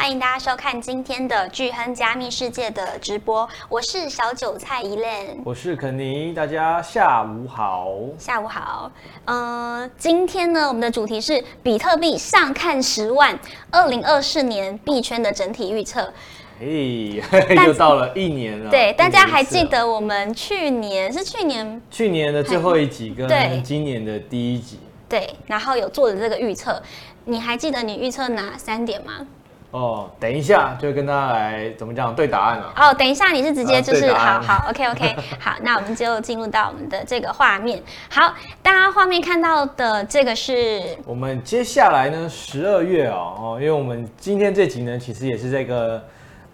欢迎大家收看今天的巨亨加密世界的直播，我是小韭菜 Elaine，我是肯尼，大家下午好，下午好。呃，今天呢，我们的主题是比特币上看十万，二零二四年币圈的整体预测。嘿，又到了一年了。对，大家还记得我们去年是去年去年的最后一集跟今年的第一集。对，然后有做的这个预测，你还记得你预测哪三点吗？哦，等一下就跟大家来怎么讲对答案了。哦，等一下你是直接就是、啊、好好 OK OK 好，那我们就进入到我们的这个画面。好，大家画面看到的这个是我们接下来呢十二月哦哦，因为我们今天这集呢其实也是这个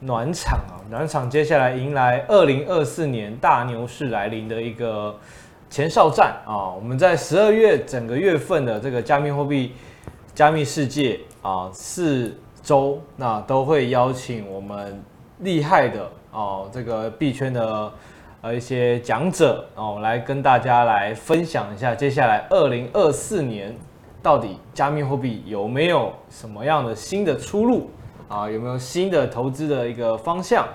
暖场啊，暖场接下来迎来二零二四年大牛市来临的一个前哨战啊。我们在十二月整个月份的这个加密货币加密世界啊是。周那都会邀请我们厉害的哦，这个币圈的呃一些讲者哦，来跟大家来分享一下接下来二零二四年到底加密货币有没有什么样的新的出路啊？有没有新的投资的一个方向？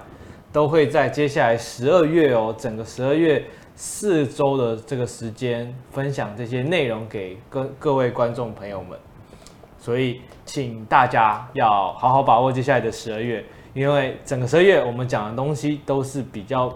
都会在接下来十二月哦，整个十二月四周的这个时间分享这些内容给各各位观众朋友们。所以，请大家要好好把握接下来的十二月，因为整个十二月我们讲的东西都是比较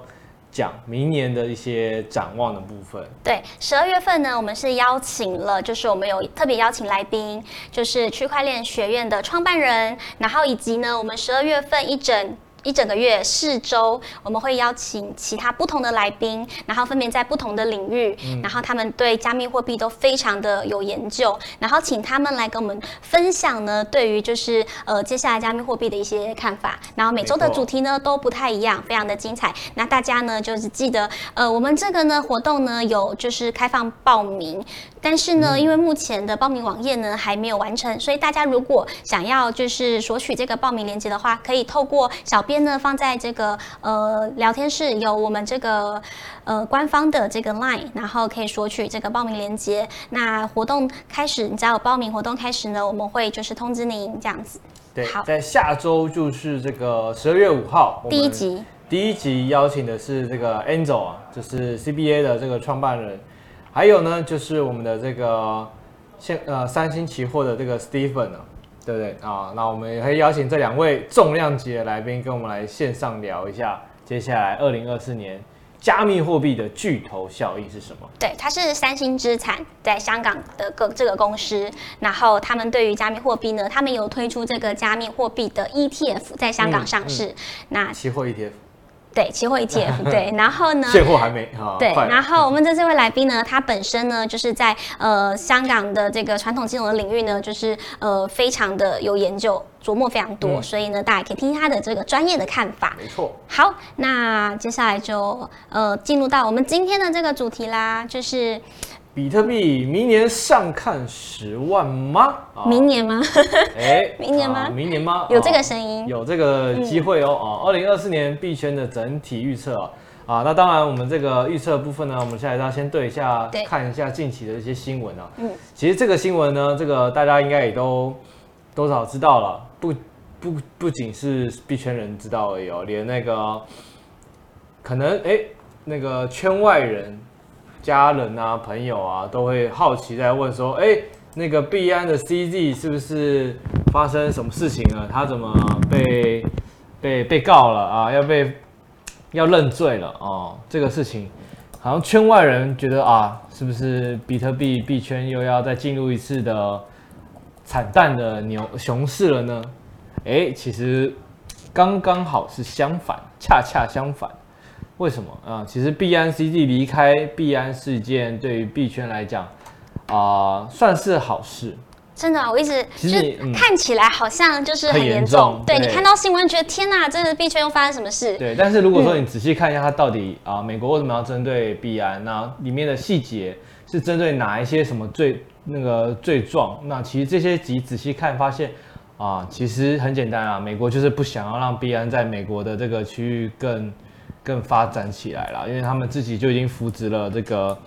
讲明年的一些展望的部分。对，十二月份呢，我们是邀请了，就是我们有特别邀请来宾，就是区块链学院的创办人，然后以及呢，我们十二月份一整。一整个月四周，我们会邀请其他不同的来宾，然后分别在不同的领域，嗯、然后他们对加密货币都非常的有研究，然后请他们来跟我们分享呢，对于就是呃接下来加密货币的一些看法。然后每周的主题呢都不太一样，非常的精彩。那大家呢就是记得，呃，我们这个呢活动呢有就是开放报名，但是呢、嗯、因为目前的报名网页呢还没有完成，所以大家如果想要就是索取这个报名链接的话，可以透过小编。呢，放在这个呃聊天室，有我们这个呃官方的这个 line，然后可以索取这个报名链接。那活动开始，你只要有报名活动开始呢，我们会就是通知您这样子。对，好，在下周就是这个十二月五号第一集，第一集邀请的是这个 Angel 啊，就是 CBA 的这个创办人，还有呢就是我们的这个现呃三星期货的这个 Stephen 啊。对不对啊？那我们也可以邀请这两位重量级的来宾跟我们来线上聊一下，接下来二零二四年加密货币的巨头效应是什么？对，它是三星资产在香港的个这个公司，然后他们对于加密货币呢，他们有推出这个加密货币的 ETF 在香港上市，嗯嗯、那期货 ETF。对，期货 ETF，对，然后呢？现货还没哈。对，然后我们这这位来宾呢，他本身呢，就是在呃香港的这个传统金融的领域呢，就是呃非常的有研究，琢磨非常多，嗯、所以呢，大家可以听听他的这个专业的看法。没错。好，那接下来就呃进入到我们今天的这个主题啦，就是。比特币明年上看十万吗？明年吗？哎，明年吗？啊、明年吗？有这个声音，有这个机会哦。哦、嗯，二零二四年币圈的整体预测啊，啊，那当然我们这个预测部分呢，我们现在要先对一下，看一下近期的一些新闻啊。嗯，其实这个新闻呢，这个大家应该也都多少知道了，不不不仅是币圈人知道而已哦，连那个可能哎那个圈外人。家人啊，朋友啊，都会好奇在问说：“哎，那个币安的 CZ 是不是发生什么事情了？他怎么被被被告了啊？要被要认罪了哦？这个事情好像圈外人觉得啊，是不是比特币币圈又要再进入一次的惨淡的牛熊市了呢？哎，其实刚刚好是相反，恰恰相反。”为什么啊、嗯？其实币安 CD 离开币安事件，对于币圈来讲，啊、呃，算是好事。真的，我一直其实、嗯、看起来好像就是很严重。对，对你看到新闻，觉得天哪，真的币圈又发生什么事？对，但是如果说你仔细看一下，它到底啊、嗯呃，美国为什么要针对币安？那里面的细节是针对哪一些什么罪那个罪状？那其实这些集仔细看，发现啊、呃，其实很简单啊，美国就是不想要让币安在美国的这个区域更。更发展起来了，因为他们自己就已经扶植了这个，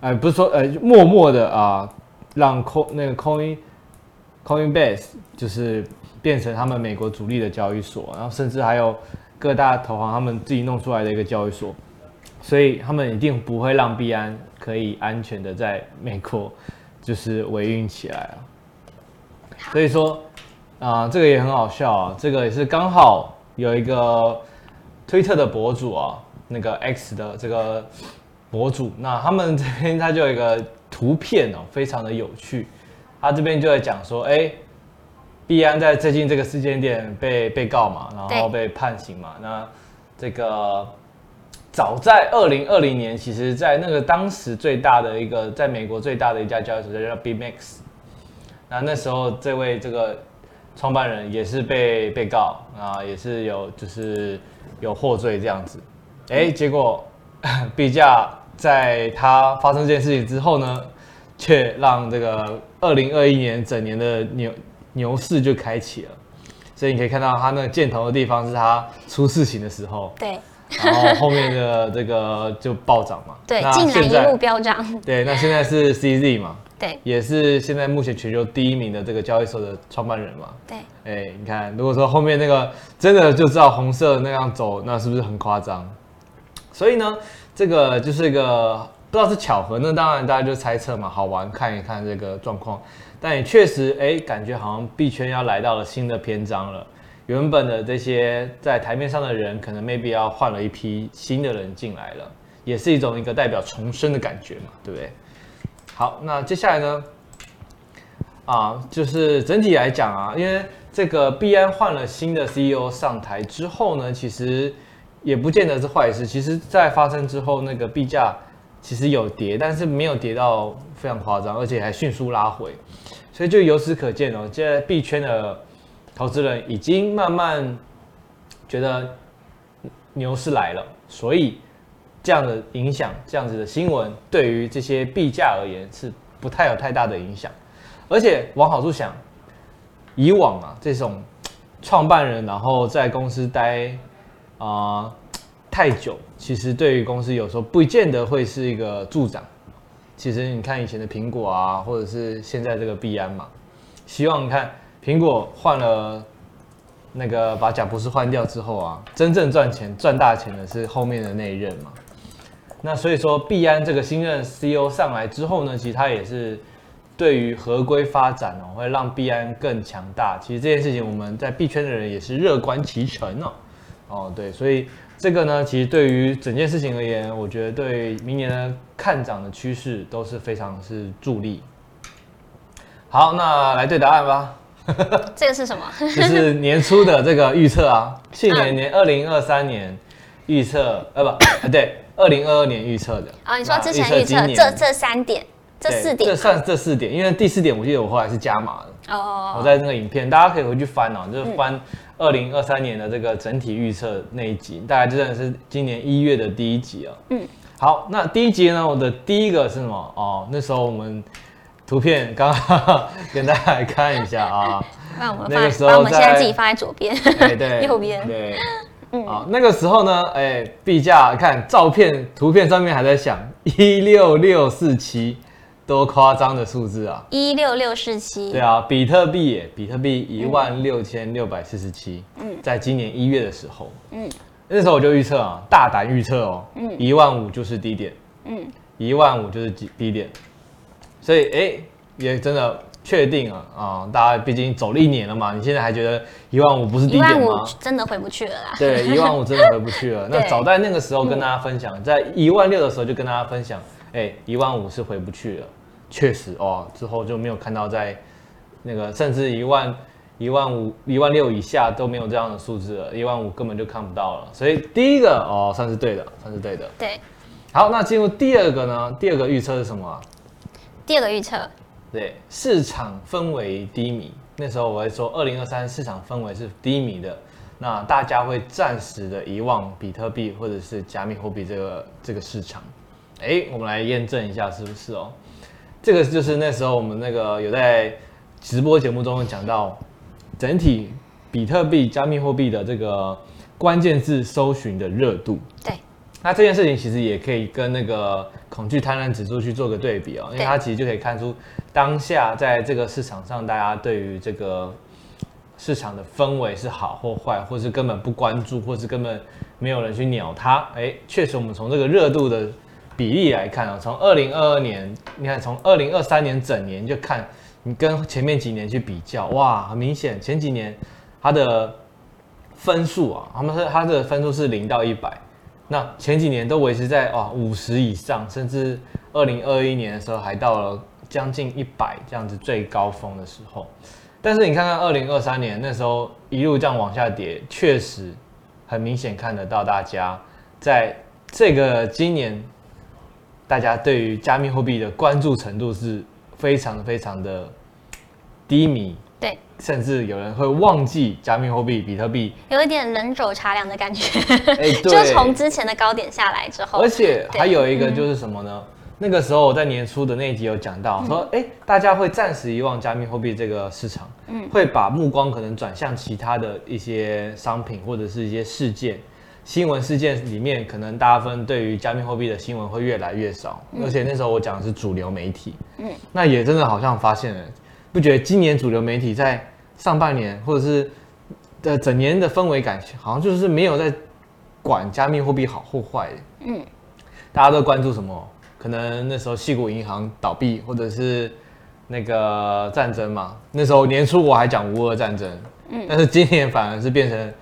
呃，不是说呃，默默的啊，让 coin 那个 coin Coinbase 就是变成他们美国主力的交易所，然后甚至还有各大投行他们自己弄出来的一个交易所，所以他们一定不会让币安可以安全的在美国就是维运起来啊。所以说啊、呃，这个也很好笑啊，这个也是刚好有一个推特的博主啊，那个 X 的这个博主，那他们这边他就有一个图片哦，非常的有趣。他这边就在讲说，哎，币安在最近这个事件点被被告嘛，然后被判刑嘛。那这个早在二零二零年，其实在那个当时最大的一个，在美国最大的一家交易所叫 BMax。那那时候这位这个创办人也是被被告啊，也是有就是有获罪这样子。哎，结果 币价在他发生这件事情之后呢，却让这个。二零二一年整年的牛牛市就开启了，所以你可以看到它那个箭头的地方是它出事情的时候，对，然后后面的这个就暴涨嘛，对，进来一路飙涨，对，那现在是 CZ 嘛，对，也是现在目前全球第一名的这个交易所的创办人嘛，对，哎，你看，如果说后面那个真的就知道红色那样走，那是不是很夸张？所以呢，这个就是一个。不知道是巧合，那当然大家就猜测嘛，好玩看一看这个状况。但也确实，哎、欸，感觉好像币圈要来到了新的篇章了。原本的这些在台面上的人，可能 maybe 要换了一批新的人进来了，也是一种一个代表重生的感觉嘛，对不对？好，那接下来呢，啊，就是整体来讲啊，因为这个币安换了新的 CEO 上台之后呢，其实也不见得是坏事。其实，在发生之后，那个币价。其实有跌，但是没有跌到非常夸张，而且还迅速拉回，所以就由此可见哦，现在币圈的投资人已经慢慢觉得牛市来了，所以这样的影响，这样子的新闻对于这些币价而言是不太有太大的影响，而且往好处想，以往啊这种创办人然后在公司待啊。太久，其实对于公司有时候不见得会是一个助长。其实你看以前的苹果啊，或者是现在这个币安嘛，希望你看苹果换了那个把贾博士换掉之后啊，真正赚钱赚大钱的是后面的那一任嘛。那所以说币安这个新任 CEO 上来之后呢，其实他也是对于合规发展哦，会让币安更强大。其实这件事情我们在币圈的人也是乐观其成哦。哦，对，所以。这个呢，其实对于整件事情而言，我觉得对明年的看涨的趋势都是非常是助力。好，那来对答案吧。这个是什么？就是年初的这个预测啊，去年年二零二三年预测，呃不，对，二零二二年预测的。啊，你说之前预测这这三点，这四点，这算这四点，因为第四点我记得我后来是加码的。哦。我在那个影片，大家可以回去翻哦，就是翻。二零二三年的这个整体预测那一集，大概真的是今年一月的第一集啊。嗯，好，那第一集呢，我的第一个是什么？哦，那时候我们图片刚刚 跟大家来看一下啊。那我们那个时候，我们现在自己放在左边，哎，对，右边，对，嗯，啊，那个时候呢，哎，币价看照片图片上面还在想一六六四七。多夸张的数字啊！一六六四七。对啊，比特币耶，比特币一万六千六百四十七。嗯，在今年一月的时候，嗯，那时候我就预测啊，大胆预测哦，嗯，一万五就是低点，嗯，一万五就是低低点，所以哎，也真的确定啊啊！大家毕竟走了一年了嘛，你现在还觉得一万五不是低点吗？一万五真的回不去了啦。对，一万五真的回不去了。那早在那个时候跟大家分享，在一万六的时候就跟大家分享，哎，一万五是回不去了。确实哦，之后就没有看到在那个甚至一万一万五一万六以下都没有这样的数字了，一万五根本就看不到了。所以第一个哦，算是对的，算是对的。对。好，那进入第二个呢？第二个预测是什么啊？第二个预测，对，市场氛围低迷。那时候我会说，二零二三市场氛围是低迷的，那大家会暂时的遗忘比特币或者是加密货币这个这个市场。哎，我们来验证一下是不是哦。这个就是那时候我们那个有在直播节目中讲到，整体比特币、加密货币的这个关键字搜寻的热度。对，那这件事情其实也可以跟那个恐惧贪婪指数去做个对比哦，因为它其实就可以看出当下在这个市场上，大家对于这个市场的氛围是好或坏，或是根本不关注，或是根本没有人去鸟它。哎，确实，我们从这个热度的比例来看啊，从二零二二年，你看从二零二三年整年就看，你跟前面几年去比较，哇，很明显前几年它的分数啊，他们是它的分数是零到一百。那前几年都维持在哇五十以上，甚至二零二一年的时候还到了将近一百这样子最高峰的时候。但是你看看二零二三年那时候一路这样往下跌，确实很明显看得到大家在这个今年，大家对于加密货币的关注程度是非常非常的低迷。对，甚至有人会忘记加密货币比特币，有一点人走茶凉的感觉。哎，对，就从之前的高点下来之后，而且还有一个就是什么呢？嗯、那个时候我在年初的那一集有讲到，说哎，大家会暂时遗忘加密货币这个市场，嗯，会把目光可能转向其他的一些商品或者是一些事件、新闻事件里面，可能大部分对于加密货币的新闻会越来越少。嗯、而且那时候我讲的是主流媒体，嗯，那也真的好像发现了。不觉得今年主流媒体在上半年或者是的整年的氛围感，好像就是没有在管加密货币好或坏。嗯，大家都关注什么？可能那时候矽谷银行倒闭，或者是那个战争嘛。那时候年初我还讲乌俄战争，嗯，但是今年反而是变成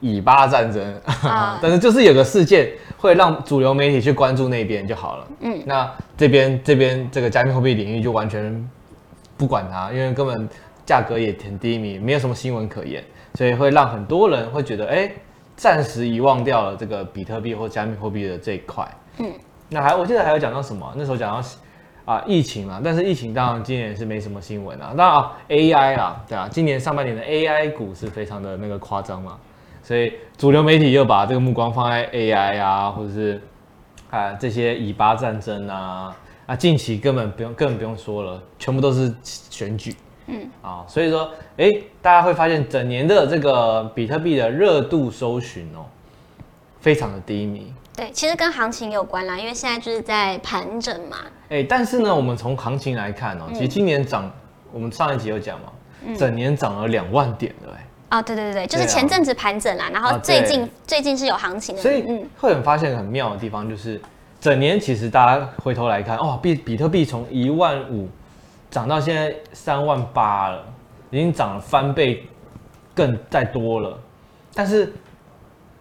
以巴战争。啊，但是就是有个事件会让主流媒体去关注那边就好了。嗯，那这边这边这个加密货币领域就完全。不管它，因为根本价格也挺低迷，没有什么新闻可言，所以会让很多人会觉得，哎，暂时遗忘掉了这个比特币或加密货币的这一块。嗯，那还我记得还有讲到什么？那时候讲到啊疫情嘛，但是疫情当然今年是没什么新闻啊。当然啊 AI 啊，对啊，今年上半年的 AI 股是非常的那个夸张嘛，所以主流媒体又把这个目光放在 AI 啊，或者是啊这些以巴战争啊。啊，近期根本不用，根本不用说了，全部都是选举，嗯啊，所以说，哎，大家会发现整年的这个比特币的热度搜寻哦，非常的低迷。对，其实跟行情有关啦，因为现在就是在盘整嘛。哎，但是呢，我们从行情来看哦，其实今年涨，我们上一集有讲嘛，整年涨了两万点的哎。啊，对对对对，就是前阵子盘整啦，然后最近最近是有行情的，所以嗯，会很发现很妙的地方就是。整年其实大家回头来看，哦，比比特币从一万五涨到现在三万八了，已经涨了翻倍，更再多了。但是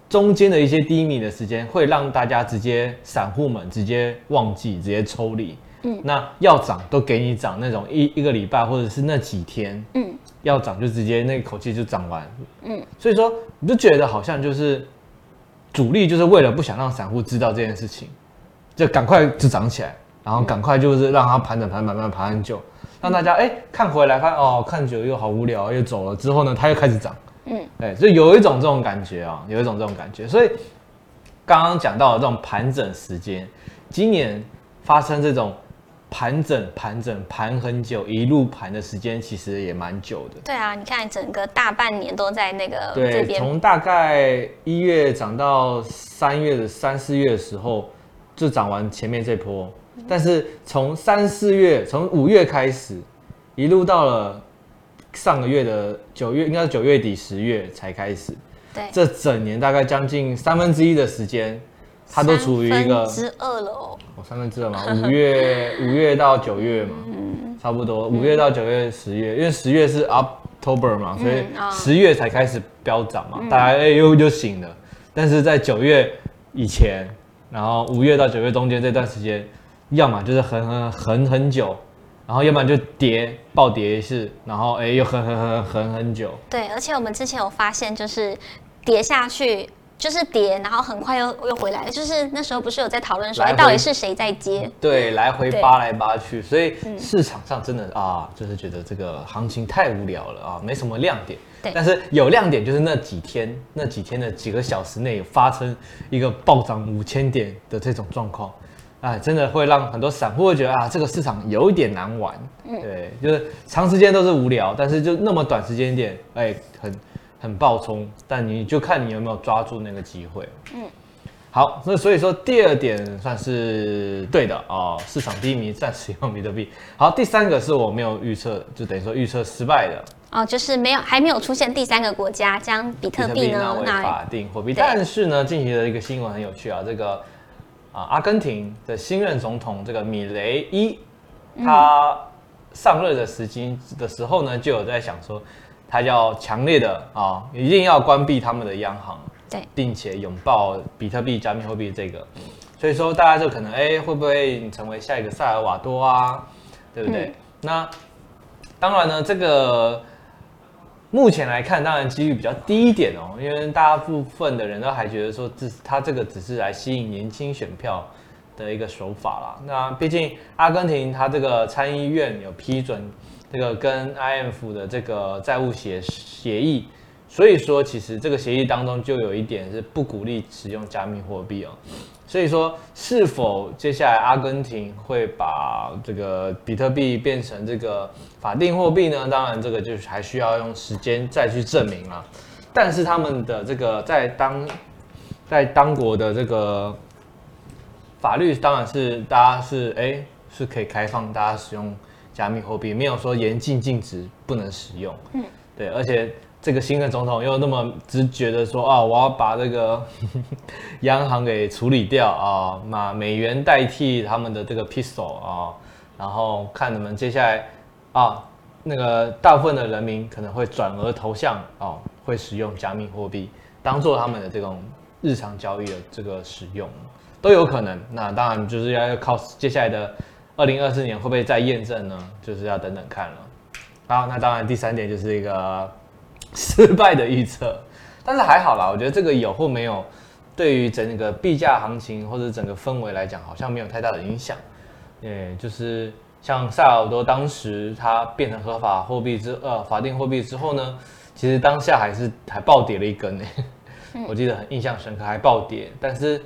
中间的一些低迷的时间，会让大家直接散户们直接忘记，直接抽离。嗯，那要涨都给你涨那种一一个礼拜或者是那几天。嗯，要涨就直接那口气就涨完。嗯，所以说你就觉得好像就是主力就是为了不想让散户知道这件事情。就赶快就涨起来，然后赶快就是让它盘整盘盘盘盘很久，让大家哎、欸、看回来看哦，看久又好无聊又走了之后呢，它又开始涨，嗯，对，所以有一种这种感觉啊，有一种这种感觉。所以刚刚讲到的这种盘整时间，今年发生这种盘整盘整盘很久一路盘的时间，其实也蛮久的。对啊，你看整个大半年都在那个对，从大概一月涨到三月的三四月的时候。就涨完前面这波，但是从三四月，从五月开始，一路到了上个月的九月，应该是九月底十月才开始。对，这整年大概将近三分之一的时间，它都处于一个三分之二了哦。哦，三分之二嘛，五月 五月到九月嘛，嗯，差不多五月到九月十月，因为十月是 October 嘛，所以十月才开始飙涨嘛，大家哎又又醒了，但是在九月以前。然后五月到九月中间这段时间，要么就是横横横很久，然后要不然就跌暴跌一次，然后哎又横横横横很久。对，而且我们之前有发现，就是跌下去就是跌，然后很快又又回来。就是那时候不是有在讨论说，哎，到底是谁在接？对，来回扒来扒去，所以市场上真的啊，就是觉得这个行情太无聊了啊，没什么亮点。但是有亮点，就是那几天，那几天的几个小时内有发生一个暴涨五千点的这种状况，哎，真的会让很多散户会觉得啊，这个市场有一点难玩。对，就是长时间都是无聊，但是就那么短时间点，哎，很很暴冲，但你就看你有没有抓住那个机会。嗯，好，那所以说第二点算是对的哦，市场低迷暂时用比特币。好，第三个是我没有预测，就等于说预测失败的哦，就是没有还没有出现第三个国家将比特币呢纳为法定货币。但是呢，近期的一个新闻很有趣啊，这个啊阿根廷的新任总统这个米雷伊，他上任的时机的时候呢，就有在想说，他要强烈的啊，一定要关闭他们的央行。对，并且拥抱比特币、加密货币这个，所以说大家就可能哎、欸，会不会成为下一个萨尔瓦多啊？对不对？嗯、那当然呢，这个目前来看，当然几率比较低一点哦，因为大部分的人都还觉得说，这他这个只是来吸引年轻选票的一个手法啦。那毕竟阿根廷他这个参议院有批准这个跟 IMF 的这个债务协协议。所以说，其实这个协议当中就有一点是不鼓励使用加密货币哦。所以说，是否接下来阿根廷会把这个比特币变成这个法定货币呢？当然，这个就还需要用时间再去证明了。但是他们的这个在当在当国的这个法律，当然是大家是哎是可以开放大家使用加密货币，没有说严禁禁止不能使用。嗯，对，而且。这个新的总统又那么直觉的说啊，我要把这个 央行给处理掉啊，拿美元代替他们的这个 peso 啊，然后看你们接下来啊，那个大部分的人民可能会转而投向啊，会使用加密货币当做他们的这种日常交易的这个使用都有可能。那当然就是要靠接下来的二零二四年会不会再验证呢？就是要等等看了。好，那当然第三点就是一个。失败的预测，但是还好啦，我觉得这个有或没有，对于整个币价行情或者整个氛围来讲，好像没有太大的影响。诶，就是像萨尔多当时它变成合法货币之呃法定货币之后呢，其实当下还是还暴跌了一根呢，我记得很印象深刻，还暴跌。但是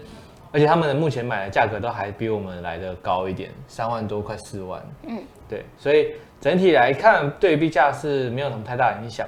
而且他们的目前买的价格都还比我们来的高一点，三万多快四万。嗯，对，所以整体来看，对币价是没有什么太大的影响。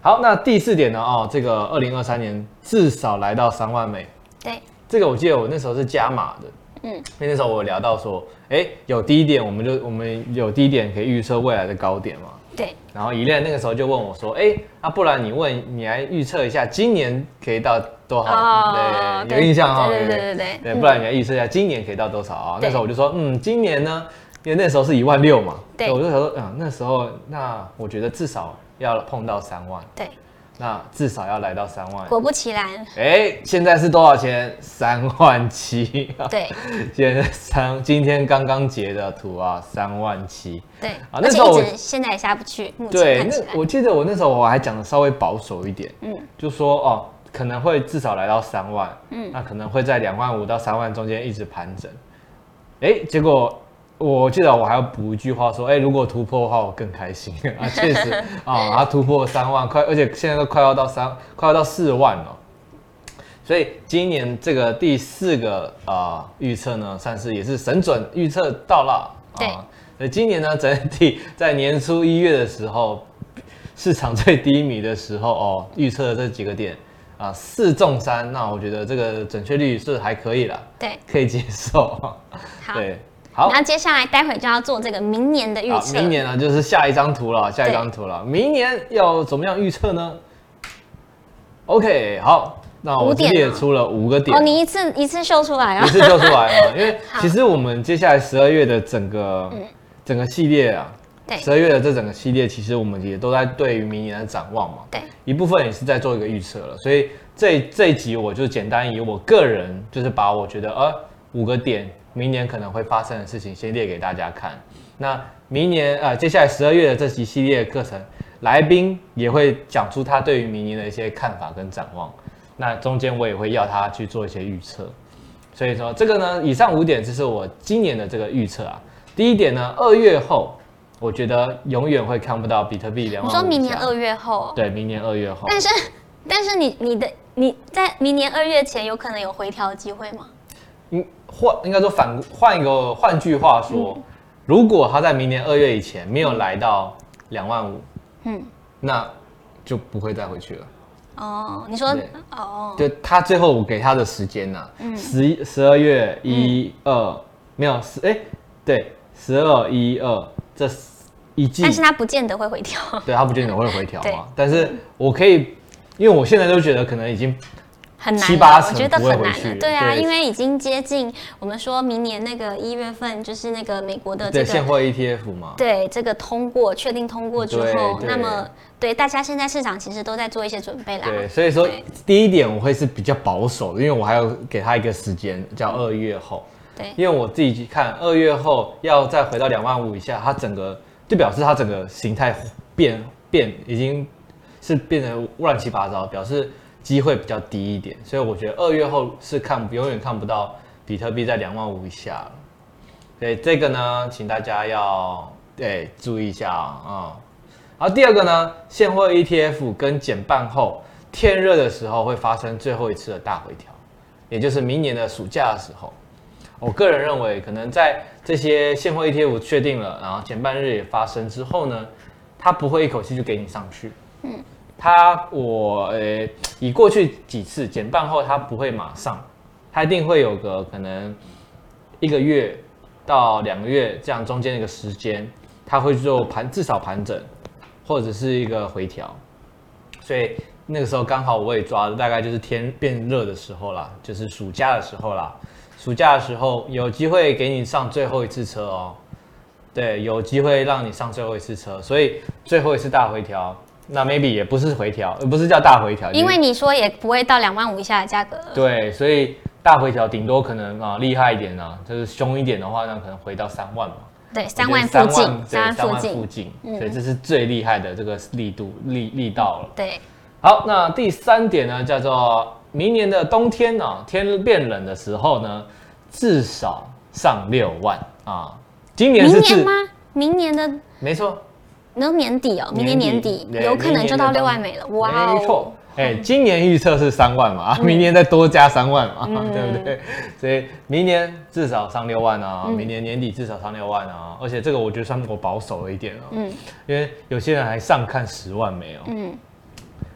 好，那第四点呢？哦，这个二零二三年至少来到三万美。对，这个我记得我那时候是加码的。嗯，因为那时候我聊到说，哎，有低点，我们就我们有低点可以预测未来的高点嘛。对。然后伊莲那个时候就问我说，哎，那不然你问你来预测一下今年可以到多少？哦，对，有印象哈。对对对对对。不然你要预测一下今年可以到多少啊？那时候我就说，嗯，今年呢，因为那时候是一万六嘛。对。我就想说，嗯，那时候那我觉得至少。要碰到三万，对，那至少要来到三万。果不其然，哎，现在是多少钱？三万七。对，现在三，今天刚刚截的图啊，三万七。对，啊，那时候我现在也下不去。对，那我记得我那时候我还讲的稍微保守一点，嗯，就说哦，可能会至少来到三万，嗯，那可能会在两万五到三万中间一直盘整。哎，结果。我记得我还要补一句话说，哎，如果突破的话，我更开心 啊！确实 啊，它突破三万块，而且现在都快要到三，快要到四万了。所以今年这个第四个啊预测呢，算是也是神准预测到了啊。对。所以今年呢，整体 在年初一月的时候，市场最低迷的时候哦，预测的这几个点啊，四中三，那我觉得这个准确率是还可以了，对，可以接受。好。对。好，那接下来待会就要做这个明年的预测。明年呢，就是下一张图了，下一张图了。明年要怎么样预测呢？OK，好，那我列出了五个点。哦，你一次一次秀出来啊？一次秀出来啊？因为 其实我们接下来十二月的整个整个系列啊，对，十二月的这整个系列，其实我们也都在对于明年的展望嘛。对，一部分也是在做一个预测了。所以这这一集我就简单以我个人，就是把我觉得呃五个点。明年可能会发生的事情，先列给大家看。那明年呃，接下来十二月的这期系列课程，来宾也会讲出他对于明年的一些看法跟展望。那中间我也会要他去做一些预测。所以说这个呢，以上五点就是我今年的这个预测啊。第一点呢，二月后，我觉得永远会看不到比特币两万。你说明年二月后？对，明年二月后。但是，但是你你的你在明年二月前有可能有回调的机会吗？嗯。换应该说反换一个换句话说，嗯、如果他在明年二月以前没有来到两万五，嗯，那就不会再回去了。哦，你说哦，就他最后我给他的时间呢，十一十二月一二没有十哎，对，十二一二这一季，但是它不见得会回调，对它不见得会回调嘛，但是我可以，因为我现在都觉得可能已经。很难，七八成我觉得很难不会回去对啊，因为已经接近我们说明年那个一月份，就是那个美国的这个现货 ETF 嘛，对这个通过确定通过之后，那么对大家现在市场其实都在做一些准备啦。对，所以说第一点我会是比较保守的，因为我还要给他一个时间，叫二月后。对，因为我自己去看二月后要再回到两万五以下，它整个就表示它整个形态变变已经是变得乱七八糟，表示。机会比较低一点，所以我觉得二月后是看永远看不到比特币在两万五以下了。所以这个呢，请大家要对注意一下啊、嗯。然后第二个呢，现货 ETF 跟减半后天热的时候会发生最后一次的大回调，也就是明年的暑假的时候。我个人认为，可能在这些现货 ETF 确定了，然后前半日也发生之后呢，它不会一口气就给你上去。嗯。它我呃、欸，以过去几次减半后，它不会马上，它一定会有个可能一个月到两个月这样中间的一个时间，它会做盘至少盘整，或者是一个回调，所以那个时候刚好我也抓的大概就是天变热的时候啦，就是暑假的时候啦，暑假的时候有机会给你上最后一次车哦，对，有机会让你上最后一次车，所以最后一次大回调。那 maybe 也不是回调，而不是叫大回调，因为你说也不会到两万五以下的价格。对，所以大回调顶多可能啊厉害一点呢、啊，就是凶一点的话，那可能回到三万嘛。对，三万附近，三万附近，附近嗯、所以这是最厉害的这个力度力力道了。对，好，那第三点呢，叫做明年的冬天啊，天变冷的时候呢，至少上六万啊。今年是明年吗？明年的没错。那年底哦，明年年底有可能就到六万美了！没错，哎，今年预测是三万嘛，明年再多加三万嘛，对不对？所以明年至少上六万啊，明年年底至少上六万啊，而且这个我觉得算我保守了一点哦，嗯，因为有些人还上看十万没有，嗯，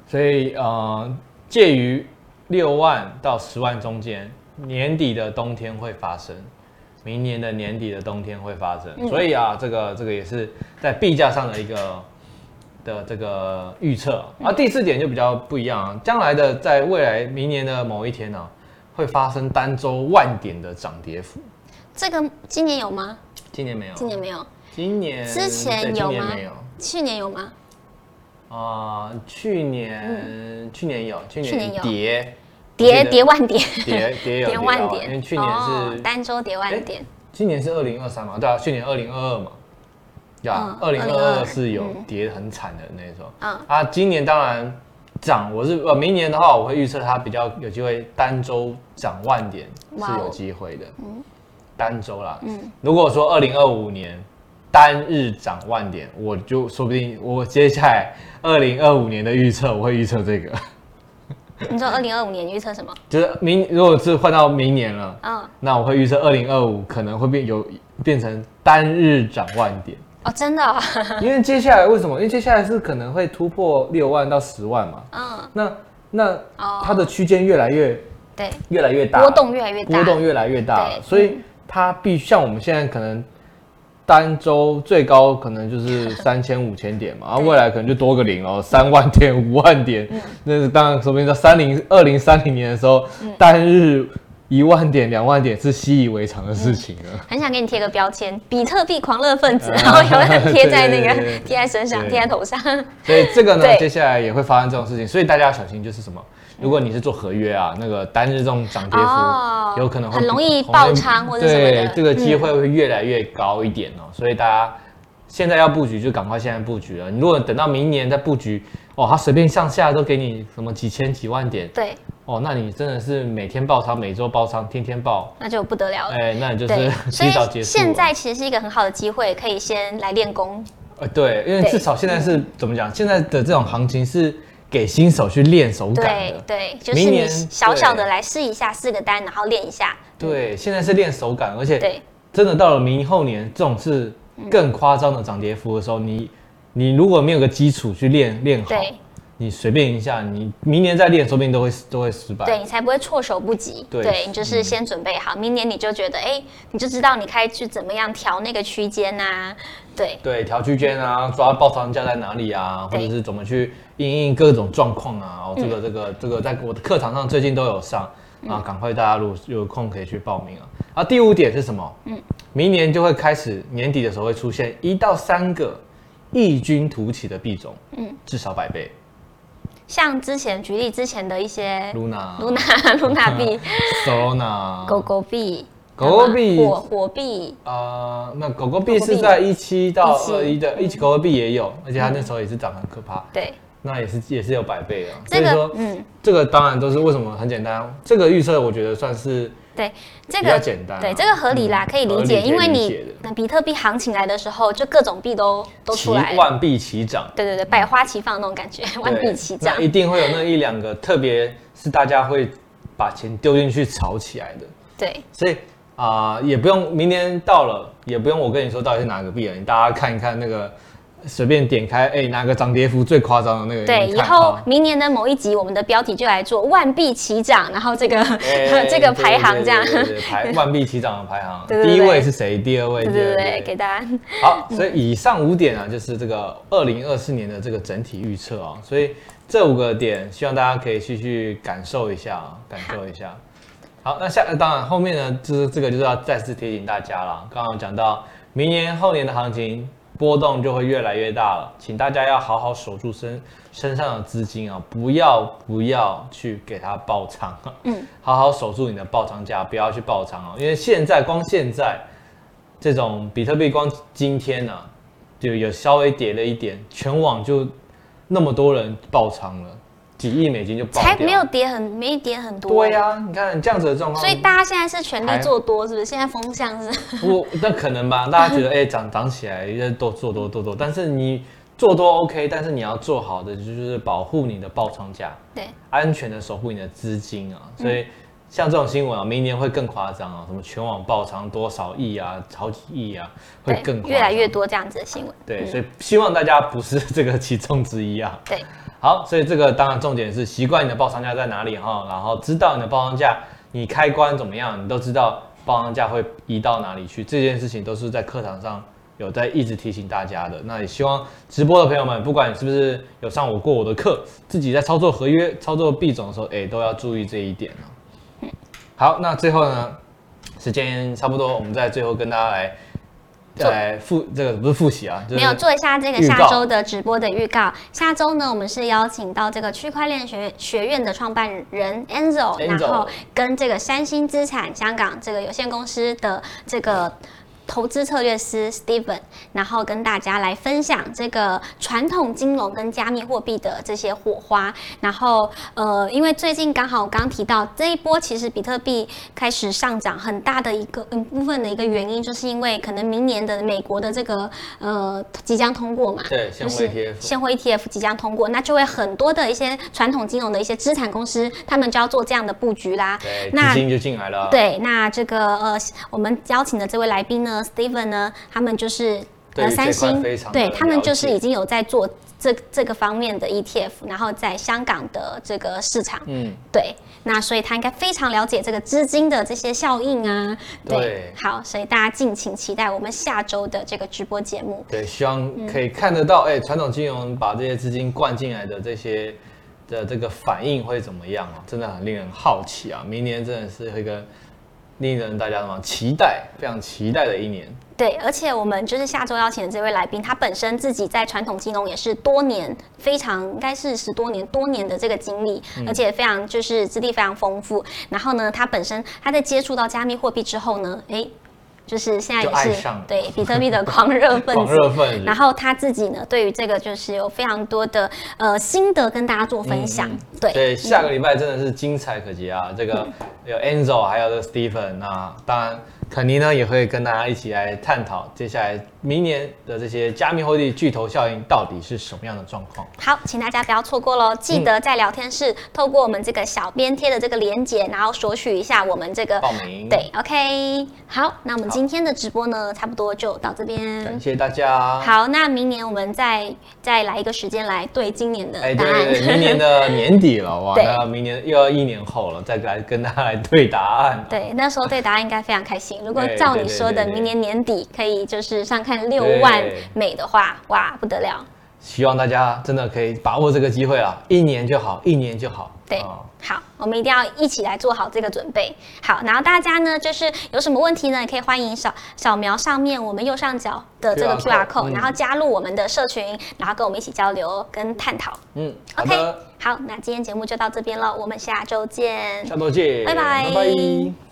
所以呃，介于六万到十万中间，年底的冬天会发生。明年的年底的冬天会发生，嗯、所以啊，这个这个也是在币价上的一个的这个预测。而、啊、第四点就比较不一样啊，将来的在未来明年的某一天呢、啊，会发生单周万点的涨跌幅。这个今年有吗？今年没有。今年没有。今年之前有吗？没有。去年有吗？啊、呃，去年、嗯、去年有，去年有跌。跌跌万点，跌跌有跌万点，因为去年是单周跌万点。今年是二零二三嘛？对啊，去年二零二二嘛，对啊，二零二二是有跌很惨的那种。嗯啊，今年当然涨，我是呃，明年的话，我会预测它比较有机会单周涨万点是有机会的。嗯，单周啦。嗯，如果说二零二五年单日涨万点，我就说不定我接下来二零二五年的预测，我会预测这个。你说二零二五年预测什么？就是明，如果是换到明年了，嗯，那我会预测二零二五可能会变有变成单日涨万点哦，真的、哦？因为接下来为什么？因为接下来是可能会突破六万到十万嘛，嗯，那那它的区间越来越对，越来越大，波动越来越大，波动越来越大了，所以它必须像我们现在可能。单周最高可能就是 三千五千点嘛，然后未来可能就多个零哦，三万点、五万点，那是当然说明在三零二零三零年的时候，单日一万点、两万点是习以为常的事情了。很想给你贴个标签，比特币狂热分子，然后永远贴在那个贴在身上、贴在头上。所以这个呢，接下来也会发生这种事情，所以大家要小心，就是什么？如果你是做合约啊，那个单日这种涨跌幅有可能会很容易爆仓或者什么的，对，这个机会会越来越高一点哦。所以大家现在要布局就赶快现在布局了。你如果等到明年再布局，哦，它随便上下都给你什么几千几万点，对，哦，那你真的是每天爆仓，每周爆仓，天天爆，那就不得了了。哎，那你就是 提早结束。现在其实是一个很好的机会，可以先来练功。呃，对，因为至少现在是怎么讲？现在的这种行情是。给新手去练手感的，对，对，就是你小小的来试一下，四个单，然后练一下。对，现在是练手感，而且真的到了明后年这种是更夸张的涨跌幅的时候，你你如果没有个基础去练练好，你随便一下，你明年再练，说不定都会都会失败。对，你才不会措手不及。对对，你就是先准备好，嗯、明年你就觉得，哎，你就知道你该去怎么样调那个区间啊。对对，调区间啊，抓爆仓价在哪里啊，或者是怎么去应应各种状况啊。哦，这个这个这个，在我的课堂上最近都有上、嗯、啊，赶快大家如果有空可以去报名啊。啊，第五点是什么？嗯，明年就会开始，年底的时候会出现一到三个异军突起的币种，嗯，至少百倍。像之前举例之前的一些 Luna、Luna、Luna 币、Solana、狗狗币、狗狗币、火火币。啊，那狗狗币是在一七到二一的，一七狗狗币也有，而且它那时候也是涨很可怕。对，那也是也是有百倍啊。所以说，嗯，这个当然都是为什么很简单，这个预测我觉得算是。对，这个比较简单、啊，对这个合理啦，可以理解，因为你那比特币行情来的时候，就各种币都都出来，万币齐涨，对对对，百花齐放那种感觉，万币齐涨，一定会有那一两个，特别是大家会把钱丢进去炒起来的，对，所以啊、呃，也不用明年到了，也不用我跟你说到底是哪个币了，你大家看一看那个。随便点开，哎、欸，哪个涨跌幅最夸张的那个？对，以后明年的某一集，我们的标题就来做“万币齐涨”，然后这个、欸、这个排行这样，排 万币齐涨的排行，第一位是谁？第二位？对对对，对，对，给大家。好，所以以上五点啊，就是这个二零二四年的这个整体预测啊，所以这五个点，希望大家可以去去感受一下，感受一下。好，那下当然后面呢，就是这个就是要再次提醒大家了，刚刚讲到明年后年的行情。波动就会越来越大了，请大家要好好守住身身上的资金啊，不要不要去给它爆仓，嗯，好好守住你的爆仓价，不要去爆仓啊，因为现在光现在这种比特币光今天呢、啊，就有稍微跌了一点，全网就那么多人爆仓了。几亿美金就爆，才没有跌很，没跌很多。对呀、啊，你看这样子的状况。所以大家现在是全力做多，是不是？现在风向是？我那可能吧，大家觉得哎涨涨起来，要多做多做多。但是你做多 OK，但是你要做好的就是保护你的爆仓价，对，安全的守护你的资金啊。所以像这种新闻啊，明年会更夸张啊，什么全网爆仓多少亿啊，好几亿啊，会更越来越多这样子的新闻。对、嗯，所以希望大家不是 这个其中之一啊。对。好，所以这个当然重点是习惯你的报仓价在哪里哈，然后知道你的报仓价，你开关怎么样，你都知道报仓价会移到哪里去。这件事情都是在课堂上有在一直提醒大家的。那也希望直播的朋友们，不管是不是有上我过我的课，自己在操作合约、操作币种的时候，哎，都要注意这一点。好，那最后呢，时间差不多，我们在最后跟大家来。在复这个不是复习啊，就是、没有做一下这个下周的直播的预告。下周呢，我们是邀请到这个区块链学学院的创办人 Enzo，然后跟这个三星资产香港这个有限公司的这个。投资策略师 Steven，然后跟大家来分享这个传统金融跟加密货币的这些火花。然后，呃，因为最近刚好我刚提到这一波，其实比特币开始上涨很大的一个嗯部分的一个原因，就是因为可能明年的美国的这个呃即将通过嘛，对，现货 ETF，现货 ETF 即将通过，那就会很多的一些传统金融的一些资产公司，他们就要做这样的布局啦。对，那资金就进来了。对，那这个呃，我们邀请的这位来宾呢？Steven 呢，他们就是呃三星，对他们就是已经有在做这这个方面的 ETF，然后在香港的这个市场，嗯，对，那所以他应该非常了解这个资金的这些效应啊，对，对好，所以大家敬请期待我们下周的这个直播节目。对，希望可以看得到，哎、嗯，传统金融把这些资金灌进来的这些的这个反应会怎么样啊？真的很令人好奇啊！明年真的是一个令人大家什么期待，非常期待的一年。对，而且我们就是下周邀请的这位来宾，他本身自己在传统金融也是多年，非常应该是十多年多年的这个经历，而且非常就是资历非常丰富。然后呢，他本身他在接触到加密货币之后呢，诶。就是现在也是对比特币的狂热分子，狂热分子。然后他自己呢，对于这个就是有非常多的呃心得跟大家做分享。嗯、对，对，下个礼拜真的是精彩可期啊！这个有 Enzo，还有这个 Stephen 那当然肯尼呢也会跟大家一起来探讨接下来明年的这些加密货币巨头效应到底是什么样的状况？好，请大家不要错过喽！记得在聊天室、嗯、透过我们这个小编贴的这个链接，然后索取一下我们这个报名。对，OK。好，那我们今天的直播呢，差不多就到这边。感谢大家。好，那明年我们再再来一个时间来对今年的答案。哎，对对对，明年的年底了哇，那明年又要一年后了，再来跟大家来对答案。对，那时候对答案应该非常开心。如果照你说的，明年年底可以就是上看六万美的话，哇，不得了！希望大家真的可以把握这个机会啊，一年就好，一年就好。对，好，我们一定要一起来做好这个准备。好，然后大家呢，就是有什么问题呢，也可以欢迎扫扫描上面我们右上角的这个 QR code，然后加入我们的社群，然后跟我们一起交流跟探讨。嗯，OK，好，那今天节目就到这边了，我们下周见。下周见，拜拜。拜拜。